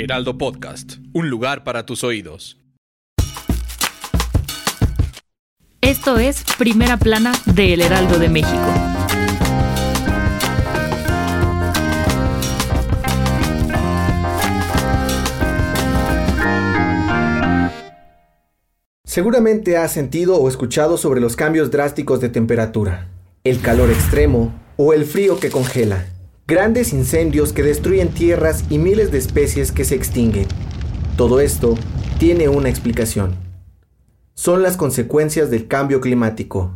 Heraldo Podcast, un lugar para tus oídos. Esto es Primera Plana de El Heraldo de México. Seguramente has sentido o escuchado sobre los cambios drásticos de temperatura, el calor extremo o el frío que congela, grandes incendios que destruyen tierras y miles de especies que se extinguen. Todo esto tiene una explicación. Son las consecuencias del cambio climático.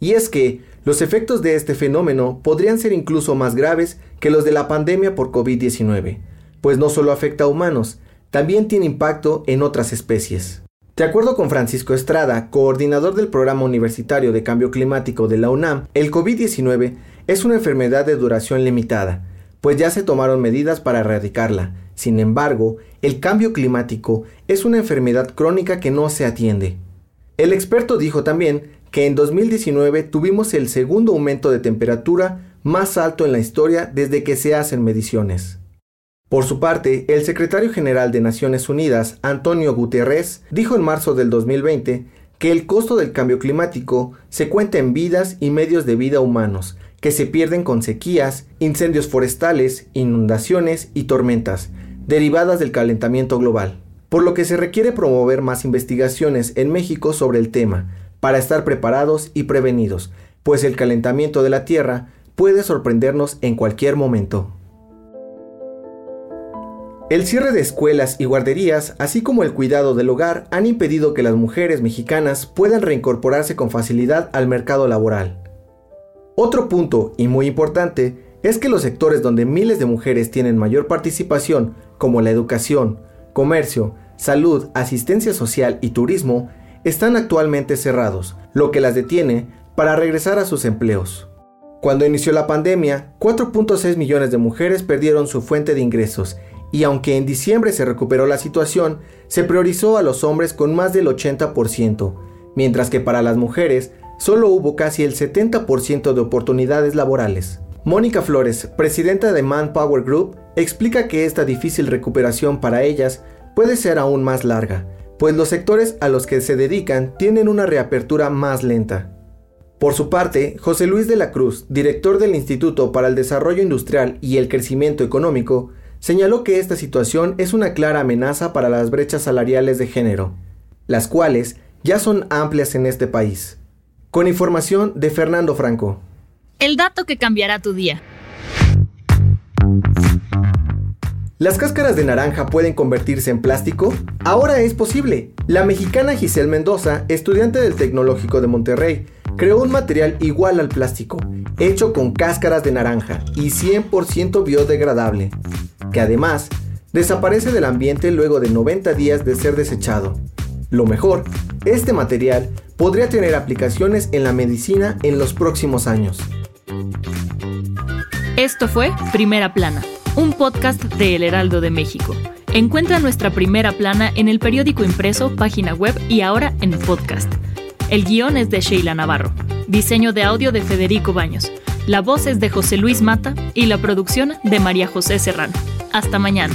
Y es que los efectos de este fenómeno podrían ser incluso más graves que los de la pandemia por COVID-19, pues no solo afecta a humanos, también tiene impacto en otras especies. De acuerdo con Francisco Estrada, coordinador del Programa Universitario de Cambio Climático de la UNAM, el COVID-19 es una enfermedad de duración limitada, pues ya se tomaron medidas para erradicarla. Sin embargo, el cambio climático es una enfermedad crónica que no se atiende. El experto dijo también que en 2019 tuvimos el segundo aumento de temperatura más alto en la historia desde que se hacen mediciones. Por su parte, el secretario general de Naciones Unidas, Antonio Guterres, dijo en marzo del 2020 que el costo del cambio climático se cuenta en vidas y medios de vida humanos, que se pierden con sequías, incendios forestales, inundaciones y tormentas, derivadas del calentamiento global. Por lo que se requiere promover más investigaciones en México sobre el tema, para estar preparados y prevenidos, pues el calentamiento de la Tierra puede sorprendernos en cualquier momento. El cierre de escuelas y guarderías, así como el cuidado del hogar, han impedido que las mujeres mexicanas puedan reincorporarse con facilidad al mercado laboral. Otro punto, y muy importante, es que los sectores donde miles de mujeres tienen mayor participación, como la educación, comercio, salud, asistencia social y turismo, están actualmente cerrados, lo que las detiene para regresar a sus empleos. Cuando inició la pandemia, 4.6 millones de mujeres perdieron su fuente de ingresos y aunque en diciembre se recuperó la situación, se priorizó a los hombres con más del 80%, mientras que para las mujeres solo hubo casi el 70% de oportunidades laborales. Mónica Flores, presidenta de Manpower Group, explica que esta difícil recuperación para ellas puede ser aún más larga, pues los sectores a los que se dedican tienen una reapertura más lenta. Por su parte, José Luis de la Cruz, director del Instituto para el Desarrollo Industrial y el Crecimiento Económico, señaló que esta situación es una clara amenaza para las brechas salariales de género, las cuales ya son amplias en este país. Con información de Fernando Franco. El dato que cambiará tu día. ¿Las cáscaras de naranja pueden convertirse en plástico? Ahora es posible. La mexicana Giselle Mendoza, estudiante del Tecnológico de Monterrey, creó un material igual al plástico, hecho con cáscaras de naranja y 100% biodegradable que además desaparece del ambiente luego de 90 días de ser desechado. Lo mejor, este material podría tener aplicaciones en la medicina en los próximos años. Esto fue Primera Plana, un podcast de El Heraldo de México. Encuentra nuestra primera plana en el periódico impreso, página web y ahora en podcast. El guion es de Sheila Navarro. Diseño de audio de Federico Baños. La voz es de José Luis Mata y la producción de María José Serrano. Hasta mañana.